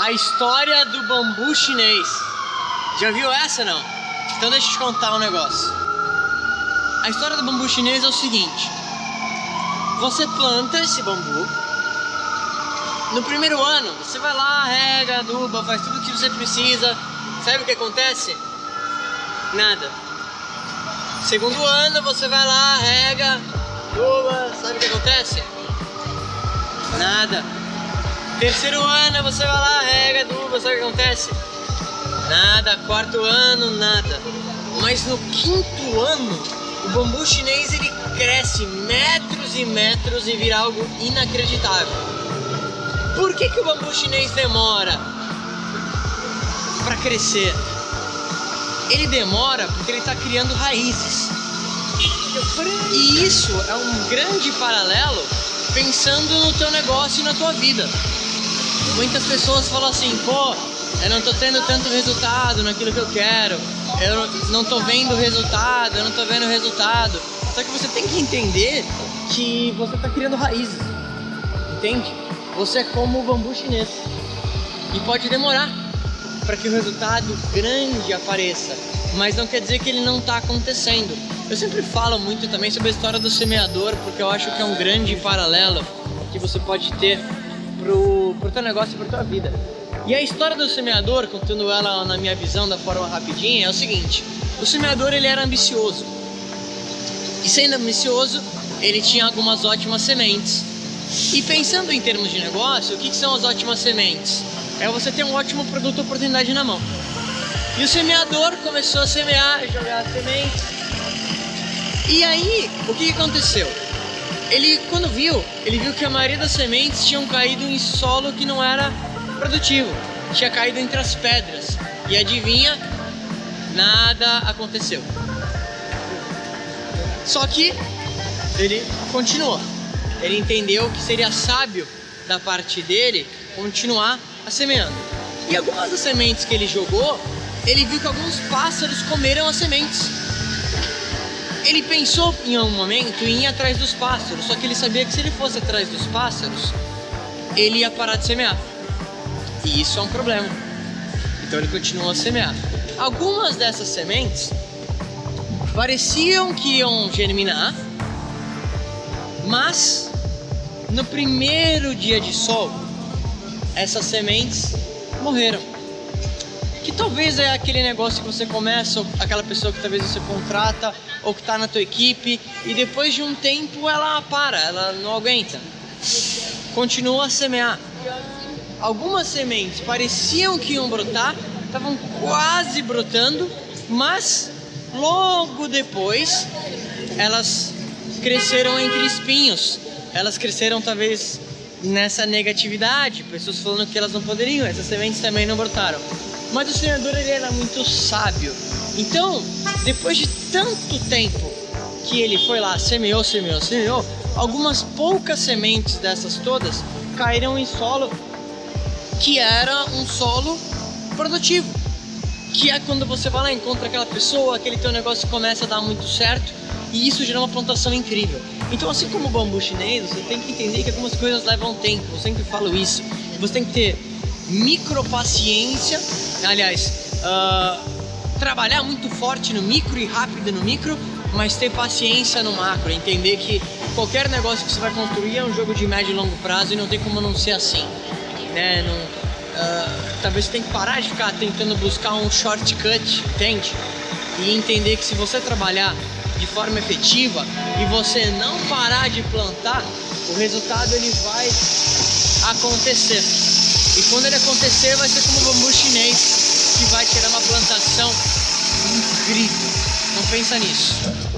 A história do bambu chinês. Já viu essa não? Então deixa eu te contar um negócio. A história do bambu chinês é o seguinte: você planta esse bambu. No primeiro ano, você vai lá, rega, aduba, faz tudo o que você precisa. Sabe o que acontece? Nada. Segundo ano, você vai lá, rega, aduba, sabe o que acontece? Nada. Terceiro ano, você vai lá, rega, aduba, sabe o que acontece? Nada. Quarto ano, nada. Mas no quinto ano, o bambu chinês ele cresce metros e metros e vira algo inacreditável. Por que, que o bambu chinês demora para crescer? Ele demora porque ele está criando raízes. E isso é um grande paralelo pensando no teu negócio e na tua vida. Muitas pessoas falam assim, pô, eu não tô tendo tanto resultado naquilo que eu quero, eu não tô vendo resultado, eu não tô vendo resultado. Só que você tem que entender que você tá criando raízes, entende? Você é como o bambu chinês e pode demorar para que o resultado grande apareça, mas não quer dizer que ele não está acontecendo. Eu sempre falo muito também sobre a história do semeador, porque eu acho que é um grande paralelo que você pode ter pro, pro teu negócio e pro tua vida. E a história do semeador, contando ela na minha visão da forma rapidinha, é o seguinte: o semeador ele era ambicioso. E sendo ambicioso, ele tinha algumas ótimas sementes. E pensando em termos de negócio, o que, que são as ótimas sementes? É você ter um ótimo produto ou oportunidade na mão. E o semeador começou a semear, jogar sementes. E aí, o que, que aconteceu? Ele, quando viu, ele viu que a maioria das sementes tinham caído em solo que não era produtivo. Tinha caído entre as pedras. E adivinha? Nada aconteceu. Só que ele continuou. Ele entendeu que seria sábio da parte dele continuar a semeando. E algumas das sementes que ele jogou, ele viu que alguns pássaros comeram as sementes. Ele pensou em um momento em ir atrás dos pássaros, só que ele sabia que se ele fosse atrás dos pássaros, ele ia parar de semear. E isso é um problema. Então ele continuou a semear. Algumas dessas sementes pareciam que iam germinar, mas no primeiro dia de sol, essas sementes morreram. Talvez é aquele negócio que você começa, aquela pessoa que talvez você contrata, ou que está na tua equipe, e depois de um tempo ela para, ela não aguenta. Continua a semear. Algumas sementes pareciam que iam brotar, estavam quase brotando, mas logo depois elas cresceram entre espinhos. Elas cresceram talvez nessa negatividade, pessoas falando que elas não poderiam, essas sementes também não brotaram. Mas o Senhor ele era muito sábio. Então, depois de tanto tempo que ele foi lá, semeou, semeou, semeou, algumas poucas sementes dessas todas caíram em solo que era um solo produtivo. Que é quando você vai lá, encontra aquela pessoa, aquele teu negócio começa a dar muito certo e isso gera uma plantação incrível. Então, assim como o bambu chinês, você tem que entender que algumas coisas levam tempo. Eu sempre falo isso. Você tem que ter micropaciência, aliás, uh, trabalhar muito forte no micro e rápido no micro, mas ter paciência no macro. Entender que qualquer negócio que você vai construir é um jogo de médio e longo prazo e não tem como não ser assim né? Não, uh, talvez você tenha que parar de ficar tentando buscar um shortcut, entende? E entender que se você trabalhar de forma efetiva e você não parar de plantar, o resultado ele vai acontecer. E quando ele acontecer, vai ser como o bambu chinês, que vai tirar uma plantação incrível. Não pensa nisso.